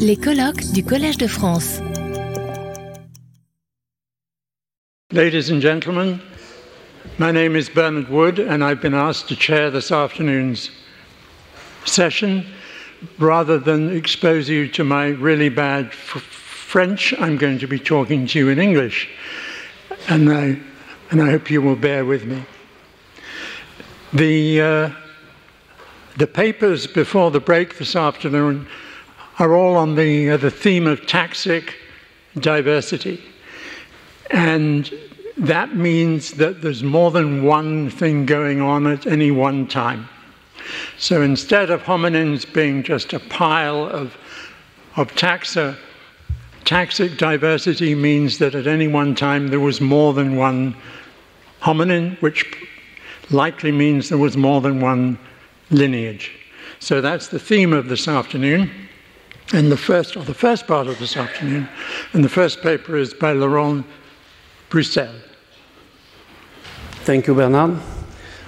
Les colloques du Collège de France. Ladies and gentlemen, my name is Bernard Wood, and I've been asked to chair this afternoon's session. Rather than expose you to my really bad French, I'm going to be talking to you in English, and I, and I hope you will bear with me. The, uh, the papers before the break this afternoon are all on the, uh, the theme of taxic diversity. And that means that there's more than one thing going on at any one time. So instead of hominins being just a pile of, of taxa, taxic diversity means that at any one time there was more than one hominin, which likely means there was more than one lineage. So that's the theme of this afternoon. And the first, or the first part of this afternoon, and the first paper is by Laurent Bruxelles. Thank you, Bernard.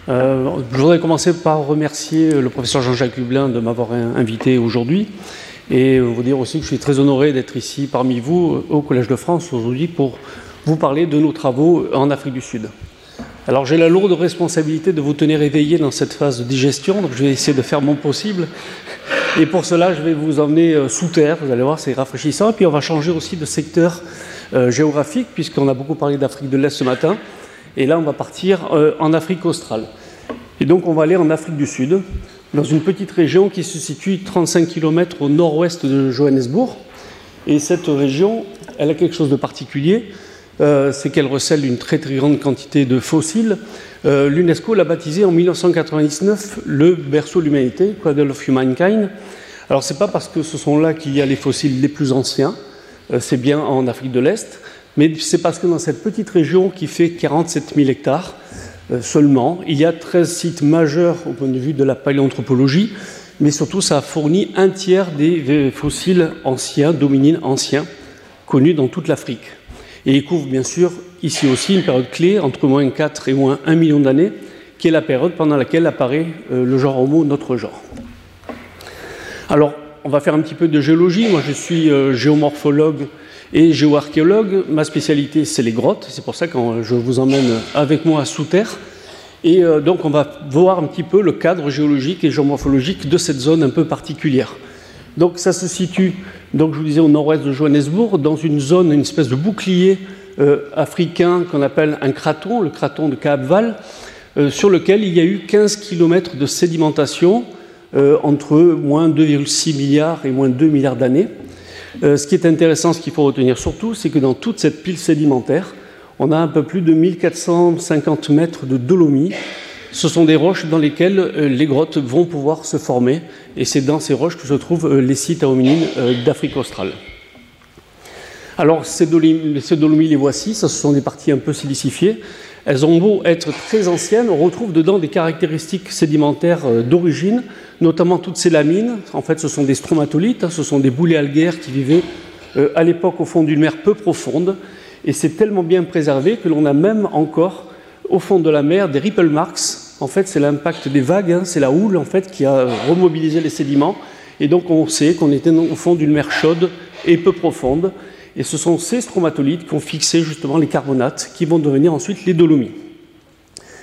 Euh, je voudrais commencer par remercier le professeur Jean-Jacques Lublin de m'avoir invité aujourd'hui et vous dire aussi que je suis très honoré d'être ici parmi vous au Collège de France aujourd'hui pour vous parler de nos travaux en Afrique du Sud. Alors j'ai la lourde responsabilité de vous tenir éveillé dans cette phase de digestion, donc je vais essayer de faire mon possible. Et pour cela, je vais vous emmener euh, sous terre, vous allez voir, c'est rafraîchissant. Et puis on va changer aussi de secteur euh, géographique, puisqu'on a beaucoup parlé d'Afrique de l'Est ce matin. Et là, on va partir euh, en Afrique australe. Et donc on va aller en Afrique du Sud, dans une petite région qui se situe 35 km au nord-ouest de Johannesburg. Et cette région, elle a quelque chose de particulier, c'est qu'elle recèle une très très grande quantité de fossiles. Euh, L'UNESCO l'a baptisé en 1999 le berceau de l'humanité, Cradle of Humankind. Alors c'est pas parce que ce sont là qu'il y a les fossiles les plus anciens, euh, c'est bien en Afrique de l'Est, mais c'est parce que dans cette petite région qui fait 47 000 hectares euh, seulement, il y a 13 sites majeurs au point de vue de la paléanthropologie, mais surtout ça a fourni un tiers des fossiles anciens, dominines anciens, connus dans toute l'Afrique. Et il couvre bien sûr ici aussi une période clé entre moins 4 et moins 1 million d'années, qui est la période pendant laquelle apparaît euh, le genre Homo, notre genre. Alors, on va faire un petit peu de géologie. Moi, je suis euh, géomorphologue et géoarchéologue. Ma spécialité, c'est les grottes. C'est pour ça que je vous emmène avec moi sous terre. Et euh, donc, on va voir un petit peu le cadre géologique et géomorphologique de cette zone un peu particulière. Donc, ça se situe, donc, je vous disais, au nord-ouest de Johannesburg, dans une zone, une espèce de bouclier euh, africain qu'on appelle un craton, le craton de Kaapval, euh, sur lequel il y a eu 15 km de sédimentation euh, entre moins 2,6 milliards et moins 2 milliards d'années. ce qui est intéressant, ce qu'il faut retenir surtout, c'est que dans toute cette pile sédimentaire, on a un peu plus de 1450 mètres de dolomie. Ce sont des roches dans lesquelles les grottes vont pouvoir se former, et c'est dans ces roches que se trouvent les sites à hominines d'Afrique australe. Alors, ces dolomies, les voici, ce sont des parties un peu silicifiées. Elles ont beau être très anciennes, on retrouve dedans des caractéristiques sédimentaires euh, d'origine, notamment toutes ces lamines. En fait, ce sont des stromatolites, hein, ce sont des boulets algaires qui vivaient euh, à l'époque au fond d'une mer peu profonde. Et c'est tellement bien préservé que l'on a même encore au fond de la mer des ripple marks. En fait, c'est l'impact des vagues, hein, c'est la houle en fait qui a remobilisé les sédiments. Et donc, on sait qu'on était au fond d'une mer chaude et peu profonde. Et ce sont ces stromatolites qui ont fixé justement les carbonates qui vont devenir ensuite les dolomies.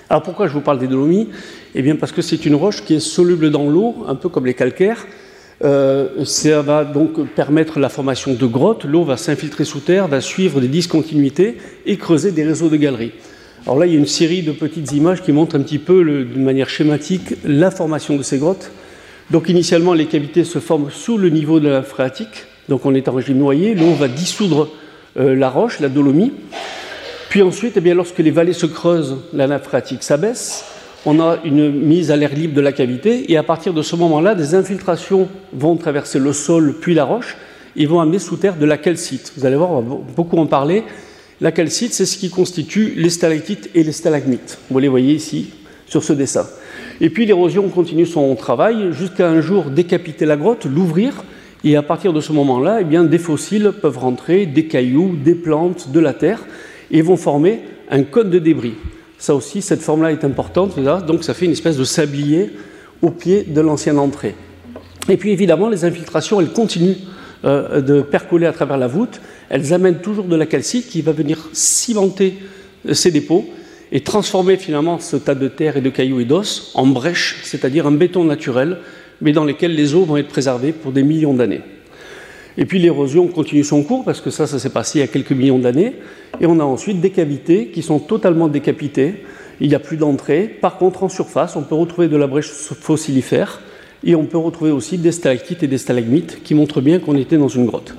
Alors pourquoi je vous parle des dolomies? Eh bien parce que c'est une roche qui est soluble dans l'eau, un peu comme les calcaires. Euh, ça va donc permettre la formation de grottes. L'eau va s'infiltrer sous terre, va suivre des discontinuités et creuser des réseaux de galeries. Alors là, il y a une série de petites images qui montrent un petit peu, d'une manière schématique, la formation de ces grottes. Donc initialement, les cavités se forment sous le niveau de la phréatique, donc on est en régime noyé, l'eau va dissoudre euh, la roche, la dolomie. Puis ensuite, eh bien, lorsque les vallées se creusent, la nappe phréatique s'abaisse, on a une mise à l'air libre de la cavité, et à partir de ce moment-là, des infiltrations vont traverser le sol puis la roche, et vont amener sous terre de la calcite. Vous allez voir, on va beaucoup en parler. La calcite, c'est ce qui constitue les stalactites et les stalagmites. Vous les voyez ici sur ce dessin. Et puis l'érosion continue son travail jusqu'à un jour décapiter la grotte, l'ouvrir, et à partir de ce moment-là, eh bien, des fossiles peuvent rentrer, des cailloux, des plantes, de la terre, et vont former un cône de débris. Ça aussi, cette forme-là est importante, donc ça fait une espèce de sablier au pied de l'ancienne entrée. Et puis évidemment, les infiltrations, elles continuent euh, de percoler à travers la voûte. Elles amènent toujours de la calcite qui va venir cimenter euh, ces dépôts et transformer finalement ce tas de terre et de cailloux et d'os en brèche, c'est-à-dire un béton naturel, mais dans lesquels les eaux vont être préservées pour des millions d'années. Et puis l'érosion continue son cours, parce que ça, ça s'est passé il y a quelques millions d'années, et on a ensuite des cavités qui sont totalement décapitées, il n'y a plus d'entrée. Par contre, en surface, on peut retrouver de la brèche fossilifère, et on peut retrouver aussi des stalactites et des stalagmites qui montrent bien qu'on était dans une grotte.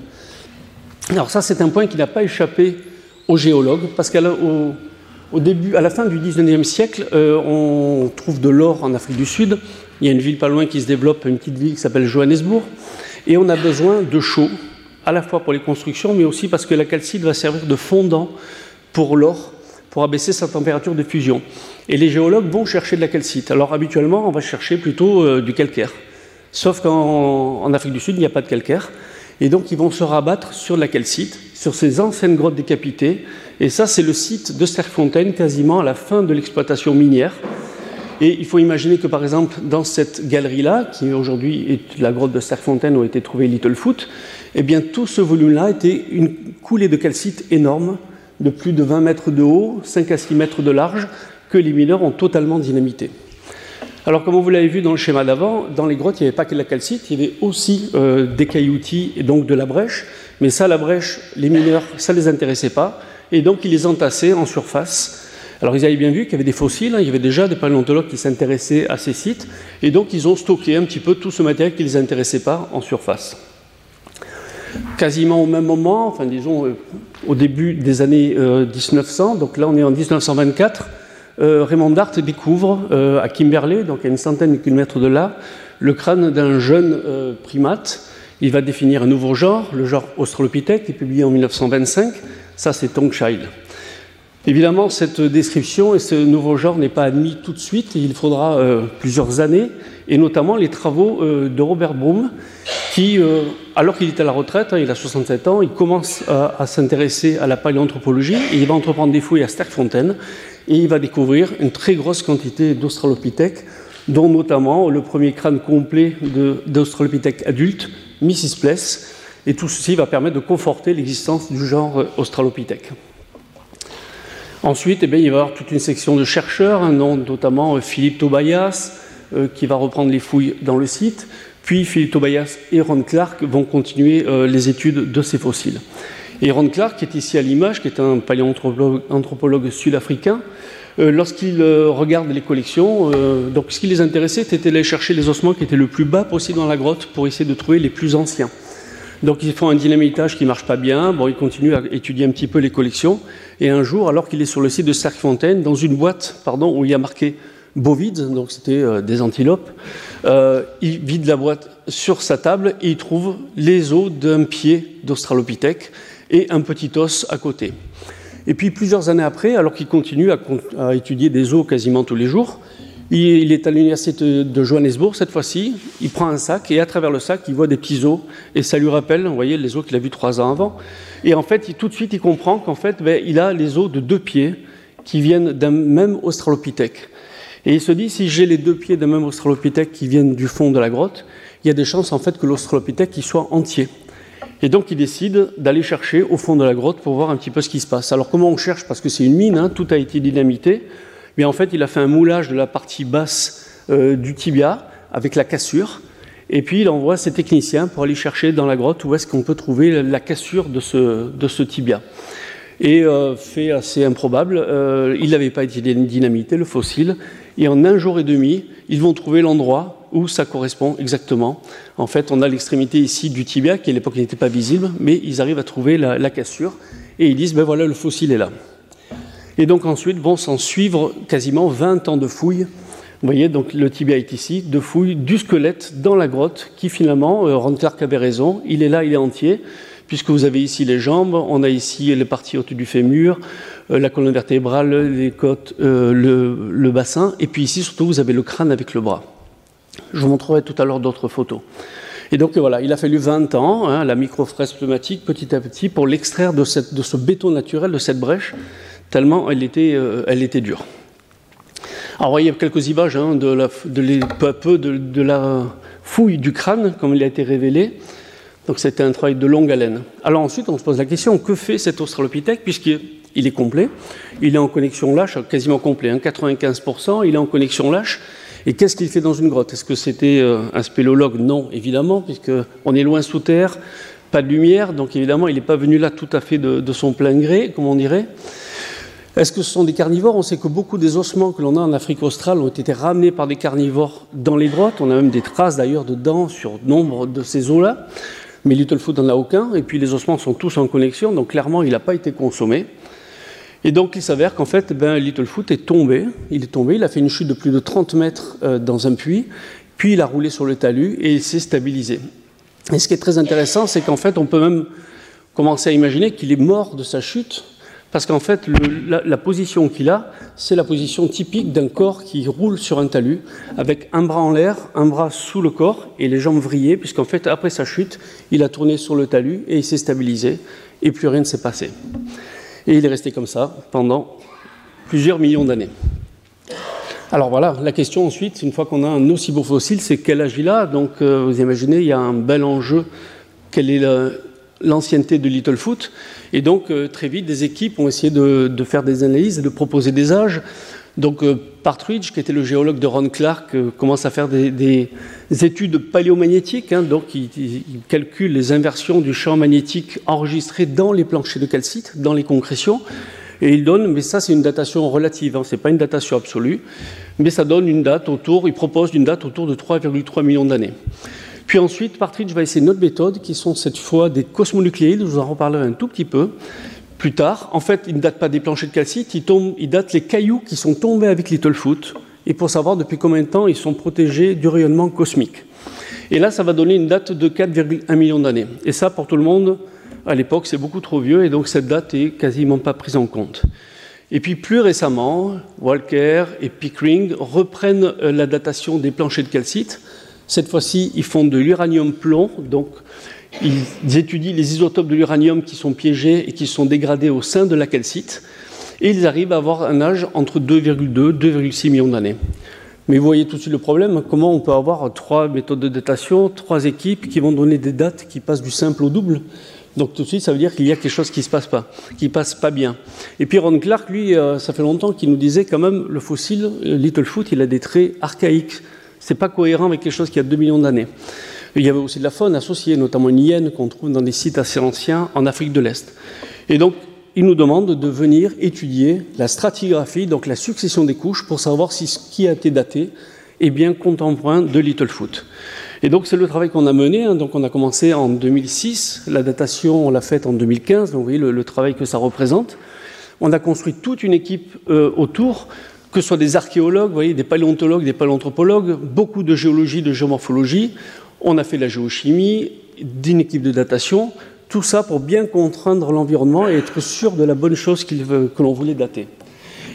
Alors ça, c'est un point qui n'a pas échappé aux géologues, parce qu'au au début, à la fin du 19e siècle, euh, on trouve de l'or en Afrique du Sud. Il y a une ville pas loin qui se développe, une petite ville qui s'appelle Johannesburg. Et on a besoin de chaux, à la fois pour les constructions, mais aussi parce que la calcite va servir de fondant pour l'or, pour abaisser sa température de fusion. Et les géologues vont chercher de la calcite. Alors habituellement, on va chercher plutôt euh, du calcaire. Sauf qu'en Afrique du Sud, il n'y a pas de calcaire. Et donc, ils vont se rabattre sur la calcite, sur ces anciennes grottes décapitées. Et ça, c'est le site de Sterkfontein, quasiment à la fin de l'exploitation minière. Et il faut imaginer que, par exemple, dans cette galerie-là, qui aujourd'hui est la grotte de Sterkfontein où a été trouvé Littlefoot, eh bien, tout ce volume-là était une coulée de calcite énorme, de plus de 20 mètres de haut, 5 à 6 mètres de large, que les mineurs ont totalement dynamité. Alors, comme vous l'avez vu dans le schéma d'avant, dans les grottes, il n'y avait pas que de la calcite, il y avait aussi euh, des cailloutis et donc de la brèche. Mais ça, la brèche, les mineurs, ça ne les intéressait pas. Et donc, ils les entassaient en surface. Alors, ils avaient bien vu qu'il y avait des fossiles, hein. il y avait déjà des paléontologues qui s'intéressaient à ces sites. Et donc, ils ont stocké un petit peu tout ce matériel qui ne les intéressait pas en surface. Quasiment au même moment, enfin, disons, euh, au début des années 1900, euh, donc là, on est en 1924. Euh, Raymond Dart découvre euh, à Kimberley, donc à une centaine de kilomètres de là, le crâne d'un jeune euh, primate. Il va définir un nouveau genre, le genre Australopithèque, qui est publié en 1925. Ça, c'est Tongchild. Évidemment, cette description et ce nouveau genre n'est pas admis tout de suite. Il faudra plusieurs années, et notamment les travaux de Robert Broom, qui, alors qu'il est à la retraite, hein, il a 67 ans, il commence à, s'intéresser à la paléanthropologie et il va entreprendre des fouilles à Sterkfontein et il va découvrir une très grosse quantité d'Australopithèques, dont notamment le premier crâne complet d'Australopithèque adulte, Mrs. Pless, et tout ceci va permettre de conforter l'existence du genre Australopithèque. Ensuite, eh bien, il va y avoir toute une section de chercheurs, nom notamment Philippe Tobias, euh, qui va reprendre les fouilles dans le site, puis Philippe Tobias et Ron Clark vont continuer euh, les études de ces fossiles. Et Ron Clark, qui est ici à l'image, qui est un paléanthropologue sud-africain, euh, lorsqu'il euh, regarde les collections, euh, donc ce qui les intéressait, c'était d'aller chercher les ossements qui étaient le plus bas possible dans la grotte pour essayer de trouver les plus anciens. Donc ils font un dynamitage qui ne marche pas bien, bon, il continue à étudier un petit peu les collections, et un jour, alors qu'il est sur le site de Cerquefontaine, dans une boîte pardon, où il y a marqué bovide, donc c'était des antilopes, il vide la boîte sur sa table et il trouve les os d'un pied d'Australopithèque et un petit os à côté. Et puis plusieurs années après, alors qu'il continue à, étudier des os quasiment tous les jours, il, est à l'université de Johannesburg cette fois-ci, il prend un sac et à travers le sac, il voit des petits os et ça lui rappelle, vous voyez, les os qu'il a vus trois ans avant. Et en fait, tout de suite, il comprend qu'en fait, ben, il a les os de deux pieds qui viennent d'un même australopithèque. Et il se dit, si j'ai les deux pieds d'un même australopithèque qui viennent du fond de la grotte, il y a des chances en fait que l'australopithèque soit entier. Et donc il décide d'aller chercher au fond de la grotte pour voir un petit peu ce qui se passe. Alors comment on cherche? Parce que c'est une mine, hein, tout a été dynamité. Mais en fait, il a fait un moulage de la partie basse euh, du tibia avec la cassure. Et puis il envoie ses techniciens pour aller chercher dans la grotte où est-ce qu'on peut trouver la cassure de ce, de ce tibia. Et euh, fait assez improbable, euh, il n'avait pas été dynamité, le fossile. Et en un jour et demi, ils vont trouver l'endroit où ça correspond exactement. En fait, on a l'extrémité ici du tibia, qui à l'époque n'était pas visible, mais ils arrivent à trouver la, cassure, et ils disent, ben voilà, le fossile est là. Et donc ensuite vont s'en suivre quasiment 20 ans de fouilles. Vous voyez, donc le tibia est ici, de fouilles du squelette dans la grotte, qui finalement, euh, avait raison, il est là, il est entier, puisque vous avez ici les jambes, on a ici les parties hautes du fémur, euh, la colonne vertébrale, les côtes, euh, le bassin, et puis ici surtout vous avez le crâne avec le bras. Je vous montrerai tout à l'heure d'autres photos. Et donc voilà, il a fallu 20 ans, hein, la microfraise pneumatique, petit à petit, pour l'extraire de, ce béton naturel, de cette brèche, tellement elle était, euh, dure. Alors, vous voyez quelques images hein, de, la, peu à peu de, la fouille du crâne, comme il a été révélé. Donc, c'était un travail de longue haleine. Alors, ensuite, on se pose la question que fait cet Australopithèque, puisqu'il est complet Il est en connexion lâche, quasiment complet, 95%. Hein, il est en connexion lâche. Et qu'est-ce qu'il fait dans une grotte? Est-ce que c'était euh, un spéléologue Non, évidemment, puisqu'on est loin sous terre, pas de lumière, donc évidemment, il n'est pas venu là tout à fait de, son plein gré, comme on dirait. Est-ce que ce sont des carnivores? On sait que beaucoup des ossements que l'on a en Afrique australe ont été ramenés par des carnivores dans les grottes. On a même des traces d'ailleurs de dents sur nombre de ces os-là. Mais Littlefoot n'en a aucun. Et puis les ossements sont tous en connexion, donc clairement il n'a pas été consommé. Et donc il s'avère qu'en fait, ben, Littlefoot est tombé. Il est tombé, il a fait une chute de plus de 30 mètres euh, dans un puits. Puis il a roulé sur le talus et il s'est stabilisé. Et ce qui est très intéressant, c'est qu'en fait, on peut même commencer à imaginer qu'il est mort de sa chute parce qu'en fait, la, position qu'il a, c'est la position typique d'un corps qui roule sur un talus, avec un bras en l'air, un bras sous le corps et les jambes vrillées, puisqu'en fait, après sa chute, il a tourné sur le talus et il s'est stabilisé, et plus rien ne s'est passé. Et il est resté comme ça pendant plusieurs millions d'années. Alors voilà, la question ensuite, une fois qu'on a un aussi beau fossile, c'est quel âge il a? Donc euh, vous imaginez, il y a un bel enjeu. Quelle est l'ancienneté de Littlefoot et donc, euh, très vite, des équipes ont essayé de, faire des analyses et de proposer des âges. Donc, euh, Partridge, qui était le géologue de Ron Clark, euh, commence à faire des, études paléomagnétiques. Hein. donc, il, calcule les inversions du champ magnétique enregistré dans les planchers de calcite, dans les concrétions. Et il donne, mais ça c'est une datation relative, hein, ce n'est pas une datation absolue, mais ça donne une date autour, il propose une date autour de 3,3 millions d'années. Puis ensuite, Partridge va essayer une autre méthode, qui sont cette fois des cosmonucléides, je vous en reparlerai un tout petit peu plus tard. En fait, il ne date pas des planchers de calcite, il, tombe, il date les cailloux qui sont tombés avec Littlefoot, et pour savoir depuis combien de temps ils sont protégés du rayonnement cosmique. Et là, ça va donner une date de 4,1 millions d'années. Et ça, pour tout le monde, à l'époque, c'est beaucoup trop vieux, et donc cette date est quasiment pas prise en compte. Et puis plus récemment, Walker et Pickering reprennent euh, la datation des planchers de calcite cette fois-ci, ils font de l'uranium-plomb, donc ils étudient les isotopes de l'uranium qui sont piégés et qui sont dégradés au sein de la calcite, et ils arrivent à avoir un âge entre 2,2 et 2,6 millions d'années. Mais vous voyez tout de suite le problème, comment on peut avoir trois méthodes de datation, trois équipes qui vont donner des dates qui passent du simple au double? Donc tout de suite, ça veut dire qu'il y a quelque chose qui ne se passe pas, qui passe pas bien. Et puis Ron Clark, lui, euh, ça fait longtemps qu'il nous disait quand même, le fossile, euh, Littlefoot, il a des traits archaïques. Ce n'est pas cohérent avec quelque chose qui a 2 millions d'années. Il y avait aussi de la faune associée, notamment une hyène qu'on trouve dans des sites assez anciens en Afrique de l'Est. Et donc, il nous demande de venir étudier la stratigraphie, donc la succession des couches, pour savoir si ce qui a été daté est bien contemporain de Littlefoot. Et donc, c'est le travail qu'on a mené. Hein. Donc, on a commencé en 2006. La datation, on l'a faite en 2015. Donc, vous voyez le, travail que ça représente. On a construit toute une équipe euh, autour que ce soit des archéologues, des paléontologues, des paléanthropologues, beaucoup de géologie, de géomorphologie. On a fait la géochimie, d'une équipe de datation, tout ça pour bien contraindre l'environnement et être sûr de la bonne chose que l'on voulait dater.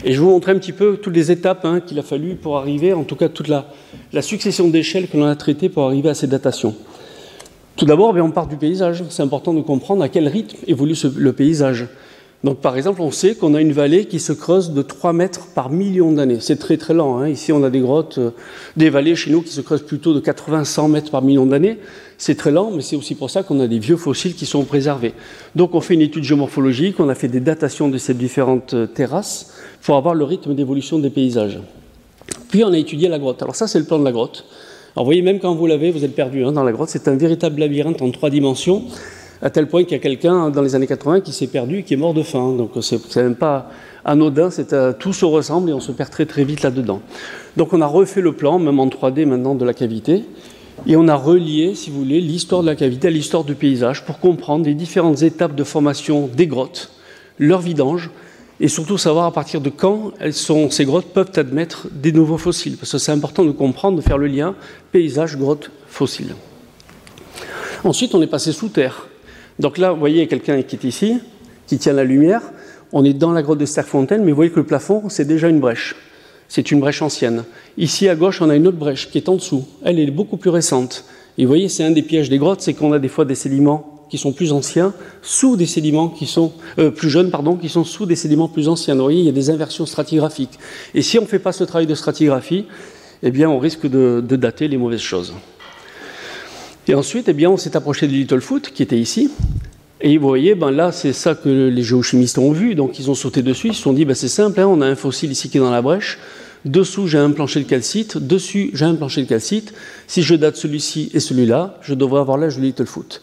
Et je vais vous montrer un petit peu toutes les étapes hein, qu'il a fallu pour arriver, en tout cas toute la, succession d'échelles que l'on a traitées pour arriver à ces datations. Tout d'abord, on part du paysage. C'est important de comprendre à quel rythme évolue le paysage. Donc, par exemple, on sait qu'on a une vallée qui se creuse de 3 mètres par million d'années. C'est très très lent. Hein. Ici, on a des grottes, euh, des vallées chez nous qui se creusent plutôt de 80-100 mètres par million d'années. C'est très lent, mais c'est aussi pour ça qu'on a des vieux fossiles qui sont préservés. Donc, on fait une étude géomorphologique, on a fait des datations de ces différentes euh, terrasses pour avoir le rythme d'évolution des paysages. Puis, on a étudié la grotte. Alors, ça, c'est le plan de la grotte. Alors, vous voyez, même quand vous l'avez, vous êtes perdu hein, dans la grotte. C'est un véritable labyrinthe en trois dimensions à tel point qu'il y a quelqu'un dans les années 80 qui s'est perdu et qui est mort de faim. Donc c'est même pas anodin, c'est euh, tout se ressemble et on se perd très très vite là-dedans. Donc on a refait le plan, même en 3D maintenant, de la cavité, et on a relié, si vous voulez, l'histoire de la cavité à l'histoire du paysage pour comprendre les différentes étapes de formation des grottes, leur vidange, et surtout savoir à partir de quand ces grottes peuvent admettre des nouveaux fossiles. Parce que c'est important de comprendre, de faire le lien paysage, grotte, fossile. Ensuite, on est passé sous terre. Donc là, vous voyez, quelqu'un qui est ici, qui tient la lumière. On est dans la grotte de Sterfontaine, mais vous voyez que le plafond, c'est déjà une brèche. C'est une brèche ancienne. Ici, à gauche, on a une autre brèche qui est en dessous. Elle est beaucoup plus récente. Et vous voyez, c'est un des pièges des grottes, c'est qu'on a des fois des sédiments qui sont plus anciens sous des sédiments qui sont euh, plus jeunes, pardon, qui sont sous des sédiments plus anciens. Vous voyez, il y a des inversions stratigraphiques. Et si on ne fait pas ce travail de stratigraphie, eh bien, on risque de, dater les mauvaises choses. Et ensuite, eh bien, on s'est approché de Littlefoot, qui était ici. Et vous voyez, ben là, c'est ça que les géochimistes ont vu. Donc, ils ont sauté dessus. Ils se sont dit, ben, c'est simple, hein, on a un fossile ici qui est dans la brèche. Dessous, j'ai un plancher de calcite. Dessus, j'ai un plancher de calcite. Si je date celui-ci et celui-là, je devrais avoir l'âge de Littlefoot.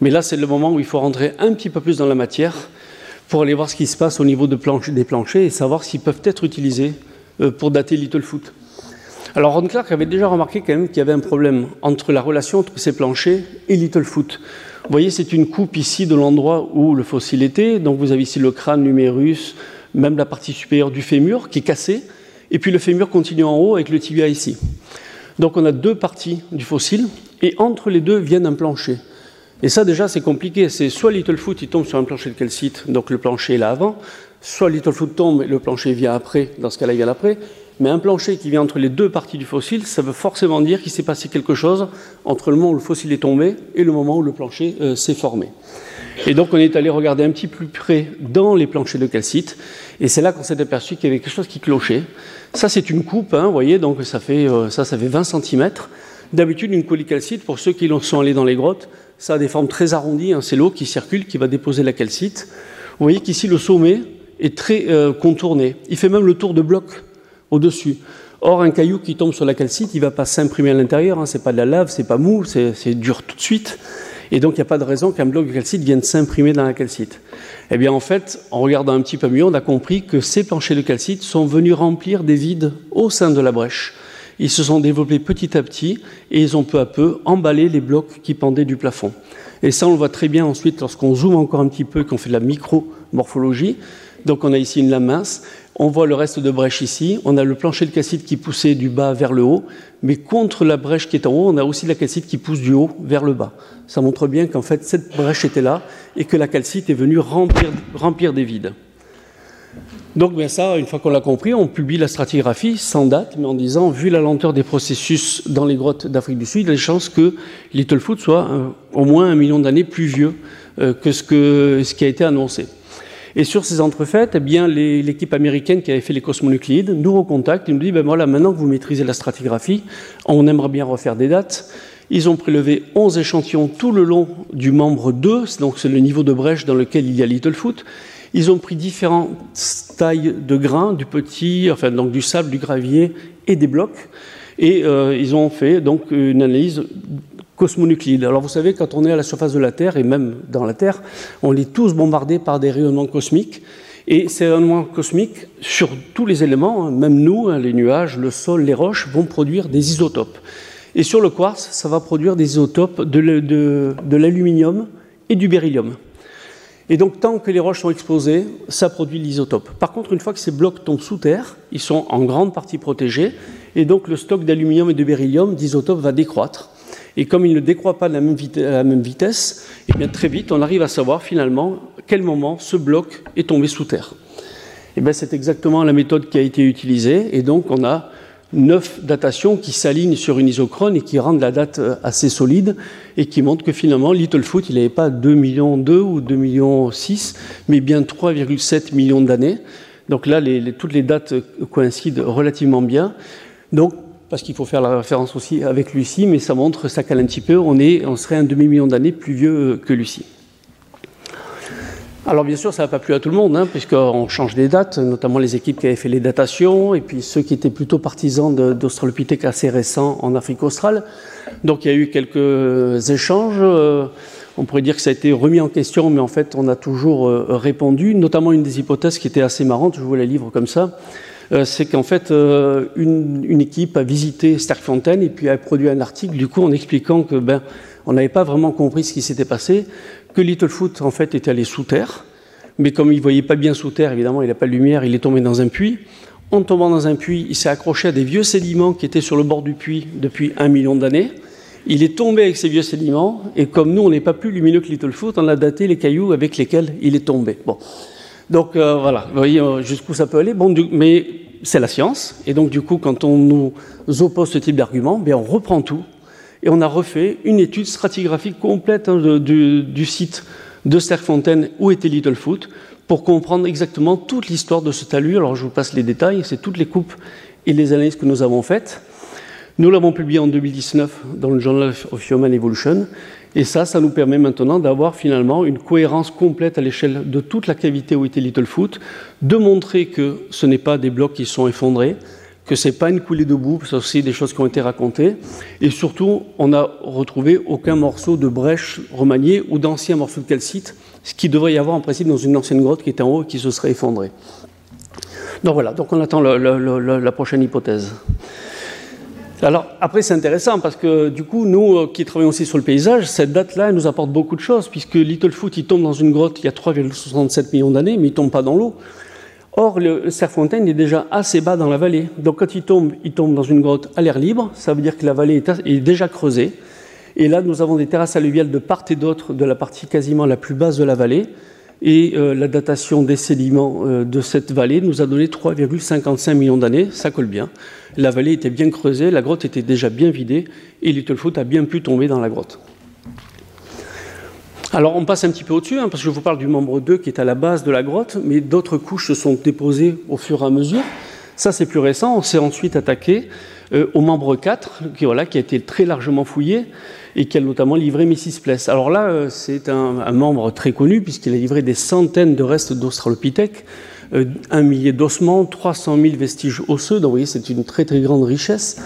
Mais là, c'est le moment où il faut rentrer un petit peu plus dans la matière pour aller voir ce qui se passe au niveau de des planchers et savoir s'ils peuvent être utilisés euh, pour dater Littlefoot. Alors Ron Clark avait déjà remarqué quand même qu'il y avait un problème entre la relation entre ces planchers et Littlefoot. Vous voyez, c'est une coupe ici de l'endroit où le fossile était. Donc vous avez ici le crâne, l'humérus, même la partie supérieure du fémur qui est cassée. Et puis le fémur continue en haut avec le tibia ici. Donc on a deux parties du fossile, et entre les deux viennent un plancher. Et ça déjà c'est compliqué, c'est soit Littlefoot il tombe sur un plancher de calcite, donc le plancher est là avant, soit Littlefoot tombe et le plancher vient après, dans ce cas-là il vient après, mais un plancher qui vient entre les deux parties du fossile, ça veut forcément dire qu'il s'est passé quelque chose entre le moment où le fossile est tombé et le moment où le plancher euh, s'est formé. Et donc on est allé regarder un petit plus près dans les planchers de calcite, et c'est là qu'on s'est aperçu qu'il y avait quelque chose qui clochait. Ça c'est une coupe, hein, vous voyez, donc ça fait, euh, ça, ça fait 20 cm. D'habitude, une calcite, pour ceux qui sont allés dans les grottes, ça a des formes très arrondies, hein, c'est l'eau qui circule, qui va déposer la calcite. Vous voyez qu'ici le sommet est très euh, contourné, il fait même le tour de bloc au-dessus. Or, un caillou qui tombe sur la calcite, il ne va pas s'imprimer à l'intérieur, hein, c'est pas de la lave, c'est pas mou, c'est dur tout de suite. Et donc, il n'y a pas de raison qu'un bloc de calcite vienne s'imprimer dans la calcite. Eh bien, en fait, en regardant un petit peu mieux, on a compris que ces planchers de calcite sont venus remplir des vides au sein de la brèche. Ils se sont développés petit à petit et ils ont peu à peu emballé les blocs qui pendaient du plafond. Et ça, on le voit très bien ensuite lorsqu'on zoome encore un petit peu, qu'on fait de la micromorphologie. Donc, on a ici une lame mince. On voit le reste de brèche ici. On a le plancher de calcite qui poussait du bas vers le haut, mais contre la brèche qui est en haut, on a aussi la calcite qui pousse du haut vers le bas. Ça montre bien qu'en fait, cette brèche était là et que la calcite est venue remplir, des vides. Donc, bien ça, une fois qu'on l'a compris, on publie la stratigraphie sans date, mais en disant, vu la lenteur des processus dans les grottes d'Afrique du Sud, il y a des chances que Littlefoot soit euh, au moins un million d'années plus vieux euh, que ce qui a été annoncé. Et sur ces entrefaites, eh bien, l'équipe américaine qui avait fait les cosmonucléides nous recontacte et nous dit ben voilà, maintenant que vous maîtrisez la stratigraphie, on aimerait bien refaire des dates. Ils ont prélevé 11 échantillons tout le long du membre 2, donc c'est le niveau de brèche dans lequel il y a Littlefoot. Ils ont pris différentes tailles de grains, du petit, enfin donc du sable, du gravier et des blocs, et euh, ils ont fait donc une analyse cosmonucléides. Alors vous savez, quand on est à la surface de la Terre, et même dans la Terre, on est tous bombardés par des rayonnements cosmiques. Et ces rayonnements cosmiques, sur tous les éléments, hein, même nous, hein, les nuages, le sol, les roches, vont produire des isotopes. Et sur le quartz, ça va produire des isotopes de l'aluminium et du beryllium. Et donc, tant que les roches sont exposées, ça produit l'isotope. Par contre, une fois que ces blocs tombent sous terre, ils sont en grande partie protégés, et donc le stock d'aluminium et de beryllium, d'isotope, va décroître. Et comme il ne décroît pas à la même vitesse, eh bien très vite, on arrive à savoir finalement quel moment ce bloc est tombé sous terre. Et eh bien c'est exactement la méthode qui a été utilisée. Et donc on a neuf datations qui s'alignent sur une isochrone et qui rendent la date euh, assez solide et qui montrent que finalement Littlefoot, il n'avait pas 2 millions 2 ou 2 millions 6, mais bien 3,7 millions d'années. Donc là, toutes les dates coïncident relativement bien. Donc parce qu'il faut faire la référence aussi avec Lucie, mais ça montre, ça cale un petit peu, on, est, on serait un demi-million d'années plus vieux que Lucie. Alors bien sûr, ça n'a pas plu à tout le monde, hein, puisqu'on change des dates, notamment les équipes qui avaient fait les datations, et puis ceux qui étaient plutôt partisans d'Australopithèque assez récents en Afrique australe. Donc il y a eu quelques échanges. Euh, on pourrait dire que ça a été remis en question, mais en fait, on a toujours euh, répondu, notamment une des hypothèses qui était assez marrante, je vous la livre comme ça. Euh, c'est qu'en fait, euh, une, équipe a visité Sterkfontein et puis a produit un article, du coup, en expliquant que ben, on n'avait pas vraiment compris ce qui s'était passé, que Littlefoot, en fait, était allé sous terre, mais comme il voyait pas bien sous terre, évidemment, il n'a pas de lumière, il est tombé dans un puits. En tombant dans un puits, il s'est accroché à des vieux sédiments qui étaient sur le bord du puits depuis un million d'années. Il est tombé avec ces vieux sédiments, et comme nous, on n'est pas plus lumineux que Littlefoot, on a daté les cailloux avec lesquels il est tombé. Bon. Donc euh, voilà, vous voyez euh, jusqu'où ça peut aller. Bon, mais c'est la science, et donc du coup, quand on nous oppose ce type d'argument, bien on reprend tout et on a refait une étude stratigraphique complète hein, du, site de Sterkfontein où était Littlefoot pour comprendre exactement toute l'histoire de ce talus. Alors je vous passe les détails, c'est toutes les coupes et les analyses que nous avons faites. Nous l'avons publié en 2019 dans le Journal of Human Evolution. Et ça, ça nous permet maintenant d'avoir finalement une cohérence complète à l'échelle de toute la cavité où était Littlefoot, de montrer que ce n'est pas des blocs qui sont effondrés, que ce n'est pas une coulée de boue, c'est aussi des choses qui ont été racontées. Et surtout, on n'a retrouvé aucun morceau de brèche remanié ou d'ancien morceau de calcite, ce qui devrait y avoir en principe dans une ancienne grotte qui était en haut et qui se serait effondrée. Donc voilà, donc on attend la prochaine hypothèse. Alors après c'est intéressant parce que du coup nous euh, qui travaillons aussi sur le paysage, cette date-là nous apporte beaucoup de choses puisque Littlefoot il tombe dans une grotte il y a 3,67 millions d'années mais il tombe pas dans l'eau. Or, le Cerfontaine est déjà assez bas dans la vallée. Donc, quand il tombe, il tombe dans une grotte à l'air libre. Ça veut dire que la vallée est déjà creusée. Et là, nous avons des terrasses alluviales de part et d'autre de la partie quasiment la plus basse de la vallée. Et euh, la datation des sédiments euh, de cette vallée nous a donné 3,55 millions d'années. Ça colle bien. La vallée était bien creusée, la grotte était déjà bien vidée, et Littlefoot a bien pu tomber dans la grotte. Alors on passe un petit peu au-dessus, hein, parce que je vous parle du membre 2 qui est à la base de la grotte, mais d'autres couches se sont déposées au fur et à mesure. Ça c'est plus récent, on s'est ensuite attaqué euh, au membre 4, qui, qui a été très largement fouillé et qui a notamment livré Mrs. Pless. Alors là, euh, c'est un, membre très connu puisqu'il a livré des centaines de restes d'Australopithèques, euh, un millier d'ossements, 300 000 vestiges osseux, donc vous voyez c'est une très très grande richesse.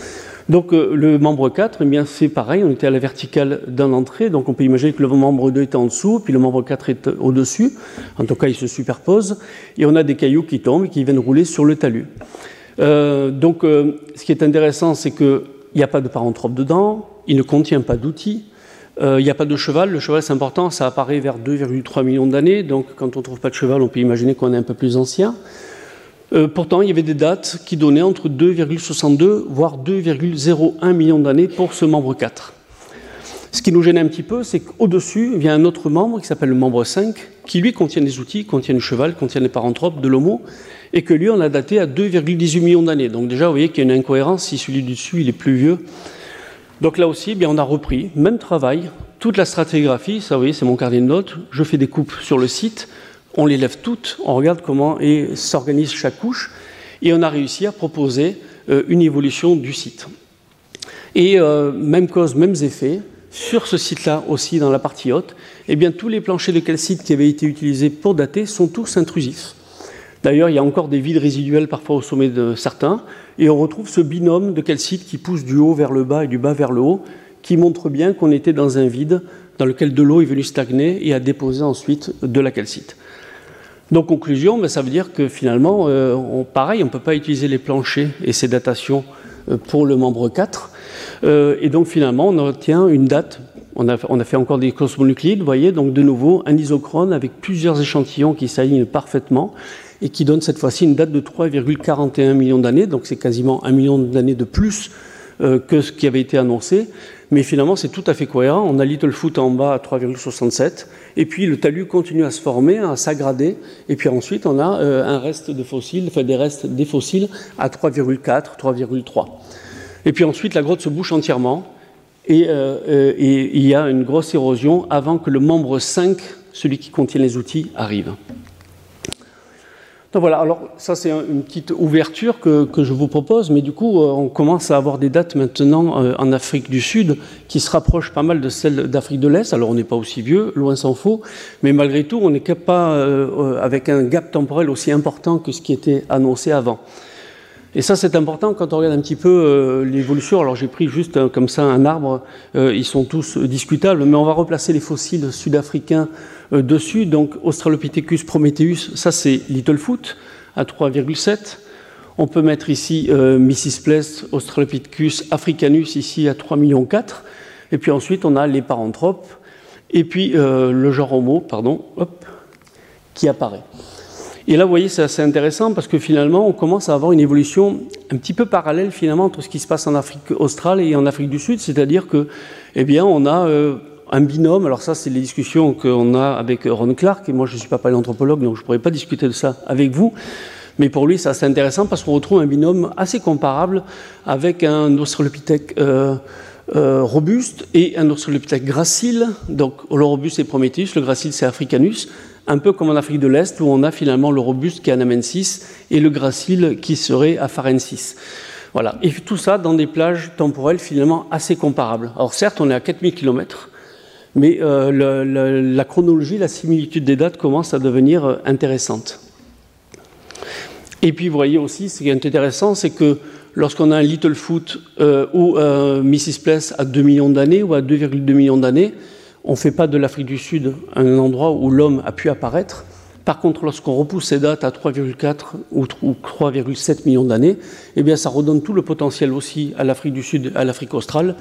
Donc euh, le membre 4, eh bien c'est pareil, on était à la verticale d'un entrée, donc on peut imaginer que le membre 2 est en dessous, puis le membre 4 est au-dessus, en tout cas ils se superposent, et on a des cailloux qui tombent et qui viennent rouler sur le talus. Donc ce qui est intéressant, c'est qu'il n'y a pas de paranthrope dedans, il ne contient pas d'outils, il n'y a pas de cheval, le cheval c'est important, ça apparaît vers 2,3 millions d'années, donc quand on ne trouve pas de cheval, on peut imaginer qu'on est un peu plus ancien. Euh, pourtant, il y avait des dates qui donnaient entre 2,62 voire 2,01 millions d'années pour ce membre 4. Ce qui nous gêne un petit peu, c'est qu'au-dessus, il y a un autre membre qui s'appelle le membre 5, qui lui contient des outils, contient du cheval, contient des paranthropes, de l'homo, et que lui, on a daté à 2,18 millions d'années. Donc déjà, vous voyez qu'il y a une incohérence si celui du dessus, il est plus vieux. Donc là aussi, eh bien, on a repris, même travail, toute la stratigraphie, ça vous voyez, c'est mon carnet de notes, je fais des coupes sur le site, on les lève toutes, on regarde comment s'organise chaque couche, et on a réussi à proposer euh, une évolution du site. Et euh, même cause, mêmes effets, sur ce site-là aussi, dans la partie haute, eh bien, tous les planchers de calcite qui avaient été utilisés pour dater sont tous intrusifs. D'ailleurs, il y a encore des vides résiduels parfois au sommet de certains, et on retrouve ce binôme de calcite qui pousse du haut vers le bas et du bas vers le haut, qui montre bien qu'on était dans un vide dans lequel de l'eau est venue stagner et a déposé ensuite de la calcite. Donc, conclusion, ben, ça veut dire que finalement, euh, pareil, on ne peut pas utiliser les planchers et ces datations euh, pour le membre 4. Euh, et donc, finalement, on obtient une date. On a, fait encore des cosmonucléides, vous voyez, donc de nouveau un isochrone avec plusieurs échantillons qui s'alignent parfaitement et qui donne cette fois-ci une date de 3,41 millions d'années. Donc, c'est quasiment un million d'années de plus que ce qui avait été annoncé. Mais finalement, c'est tout à fait cohérent. On a Littlefoot en bas à 3,67, et puis le talus continue à se former, à s'aggrader, et puis ensuite on a euh, un reste de fossiles, enfin des restes des fossiles à 3,4, 3,3. Et puis ensuite la grotte se bouche entièrement, euh, euh, et il y a une grosse érosion avant que le membre 5, celui qui contient les outils, arrive. Donc voilà, alors ça c'est une petite ouverture que, je vous propose, mais du coup euh, on commence à avoir des dates maintenant euh, en Afrique du Sud qui se rapprochent pas mal de celles d'Afrique de l'Est. Alors on n'est pas aussi vieux, loin s'en faut, mais malgré tout on n'est pas euh, avec un gap temporel aussi important que ce qui était annoncé avant. Et ça, c'est important quand on regarde un petit peu l'évolution. Alors, j'ai pris juste comme ça un arbre. ils sont tous discutables, mais on va replacer les fossiles sud-africains euh, dessus. Donc Australopithecus prometheus, ça c'est Littlefoot à 3,7. On peut mettre ici euh, Mrs. Pless, Australopithecus africanus ici à 3,4 millions. Et puis ensuite on a les paranthropes et puis euh, le genre Homo, pardon, hop, qui apparaît. Et là, vous voyez, c'est assez intéressant parce que finalement, on commence à avoir une évolution un petit peu parallèle finalement entre ce qui se passe en Afrique australe et en Afrique du Sud, c'est-à-dire que, eh bien, on a un binôme, alors ça c'est les discussions qu'on a avec Ron Clark, et moi je ne suis pas paléanthropologue, donc je ne pourrais pas discuter de ça avec vous, mais pour lui c'est assez intéressant parce qu'on retrouve un binôme assez comparable avec un Australopithèque euh, robuste et un Australopithèque gracile. Donc le robuste c'est Prometheus, le gracile c'est Africanus, un peu comme en Afrique de l'Est où on a finalement le robuste qui est Anamensis et le gracile qui serait Afarensis. Voilà. Et tout ça dans des plages temporelles finalement assez comparables. Alors certes, on est à 4000 km, mais euh, la chronologie, la similitude des dates commence à devenir euh, intéressante. Et puis vous voyez aussi, ce qui est intéressant, c'est que lorsqu'on a un Littlefoot euh, ou un Mrs. Place à 2 millions d'années ou à 2,2 millions d'années, on ne fait pas de l'Afrique du Sud un endroit où l'homme a pu apparaître. Par contre, lorsqu'on repousse ces dates à 3,4 ou 3,7 millions d'années, eh bien, ça redonne tout le potentiel aussi à l'Afrique du Sud, à l'Afrique australe,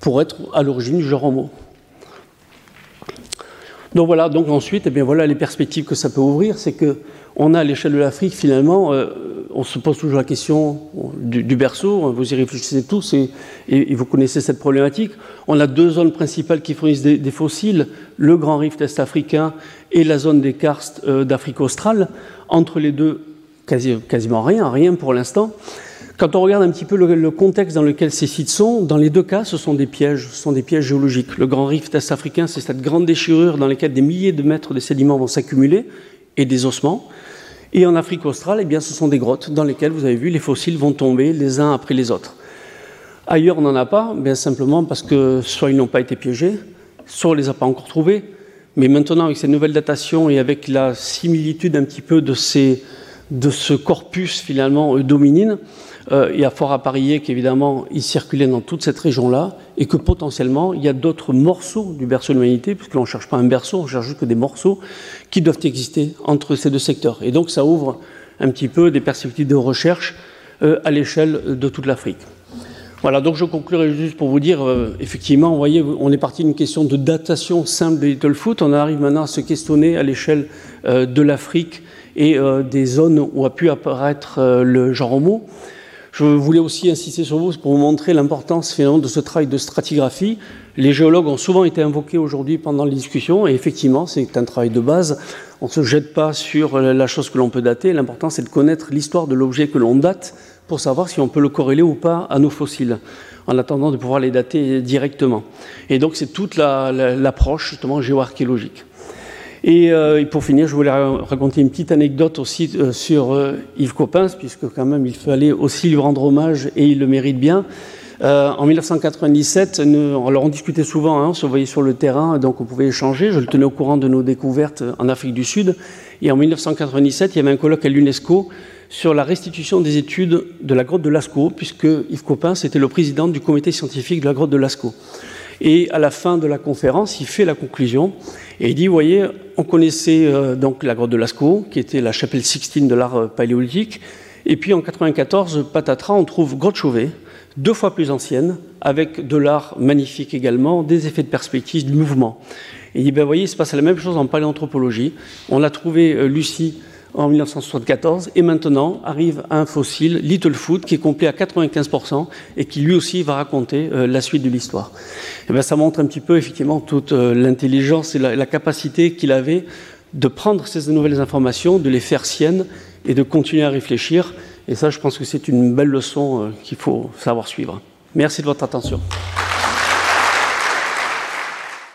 pour être à l'origine du genre Homo. Donc voilà, ensuite, eh voilà les perspectives que ça peut ouvrir, c'est que on a à l'échelle de l'Afrique finalement, euh, on se pose toujours la question du, berceau, hein, vous y réfléchissez tous et, vous connaissez cette problématique. On a deux zones principales qui fournissent des, fossiles, le Grand Rift est-africain et la zone des karsts euh, d'Afrique australe. Entre les deux, quasiment rien, rien pour l'instant. Quand on regarde un petit peu le, contexte dans lequel ces sites sont, dans les deux cas, ce sont des pièges, ce sont des pièges géologiques. Le grand rift est-africain, c'est cette grande déchirure dans laquelle des milliers de mètres de sédiments vont s'accumuler et des ossements. Et en Afrique australe, eh bien, ce sont des grottes dans lesquelles, vous avez vu, les fossiles vont tomber les uns après les autres. Ailleurs, on n'en a pas, bien simplement parce que soit ils n'ont pas été piégés, soit on ne les a pas encore trouvés. Mais maintenant, avec ces nouvelles datations et avec la similitude un petit peu de, ces, de ce corpus finalement dominine, euh, il y a fort à parier qu'évidemment, il circulait dans toute cette région-là et que potentiellement, il y a d'autres morceaux du berceau de l'humanité, puisque l'on ne cherche pas un berceau, on cherche juste que des morceaux qui doivent exister entre ces deux secteurs. Et donc, ça ouvre un petit peu des perspectives de recherche euh, à l'échelle de toute l'Afrique. Voilà, donc je conclurai juste pour vous dire, euh, effectivement, vous voyez, on est parti d'une question de datation simple de Littlefoot, on arrive maintenant à se questionner à l'échelle de l'Afrique et des zones où a pu apparaître le genre homo. Je voulais aussi insister sur vous pour vous montrer l'importance finalement de ce travail de stratigraphie. Les géologues ont souvent été invoqués aujourd'hui pendant les discussions et effectivement c'est un travail de base. On ne se jette pas sur la chose que l'on peut dater. L'important c'est de connaître l'histoire de l'objet que l'on date pour savoir si on peut le corréler ou pas à nos fossiles en attendant de pouvoir les dater directement. Et donc c'est toute l'approche justement géoarchéologique. Euh, et, pour finir, je voulais raconter une petite anecdote aussi euh, sur euh, Yves Coppens, puisque quand même il fallait aussi lui rendre hommage et il le mérite bien. en 1997, nous, alors on discutait souvent, hein, on se voyait sur le terrain, donc on pouvait échanger. Je le tenais au courant de nos découvertes en Afrique du Sud. Et en 1997, il y avait un colloque à l'UNESCO sur la restitution des études de la grotte de Lascaux, puisque Yves Coppens était le président du comité scientifique de la grotte de Lascaux. Et à la fin de la conférence, il fait la conclusion et il dit, vous voyez, on connaissait euh, donc la grotte de Lascaux, qui était la chapelle Sixtine de l'art euh, paléolithique. Et puis en 94, patatras, on trouve grotte Chauvet, deux fois plus ancienne, avec de l'art magnifique également, des effets de perspective, du mouvement. Et il dit, ben, vous voyez, il se passe la même chose en paléanthropologie. On a trouvé euh, Lucie en 1974, et maintenant arrive un fossile, Littlefoot, qui est complet à 95% et qui lui aussi va raconter euh, la suite de l'histoire. Et eh bien, ça montre un petit peu effectivement toute euh, l'intelligence et la, capacité qu'il avait de prendre ces nouvelles informations, de les faire siennes et de continuer à réfléchir. Et ça, je pense que c'est une belle leçon euh, qu'il faut savoir suivre. Merci de votre attention.